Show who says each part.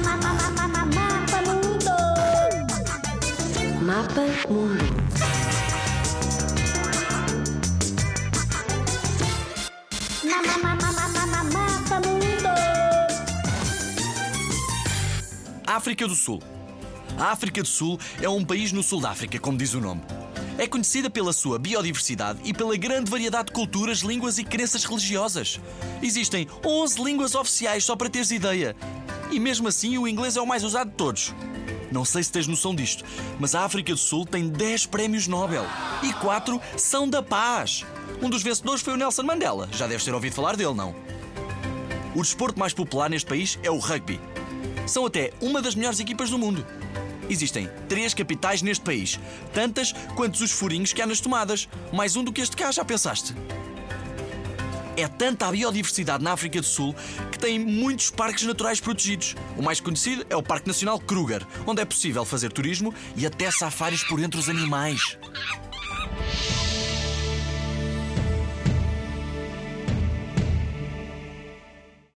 Speaker 1: Mapa Mundo.
Speaker 2: Mapa Mundo.
Speaker 1: Mapa Mundo.
Speaker 3: África do Sul. A África do Sul é um país no sul da África, como diz o nome. É conhecida pela sua biodiversidade e pela grande variedade de culturas, línguas e crenças religiosas. Existem 11 línguas oficiais, só para teres ideia. E mesmo assim, o inglês é o mais usado de todos. Não sei se tens noção disto, mas a África do Sul tem 10 prémios Nobel e 4 são da paz. Um dos vencedores foi o Nelson Mandela. Já deves ter ouvido falar dele, não? O desporto mais popular neste país é o rugby. São até uma das melhores equipas do mundo. Existem três capitais neste país, tantas quantos os furinhos que há nas tomadas. Mais um do que este cá, já pensaste? É tanta a biodiversidade na África do Sul que tem muitos parques naturais protegidos. O mais conhecido é o Parque Nacional Kruger, onde é possível fazer turismo e até safaris por entre os animais.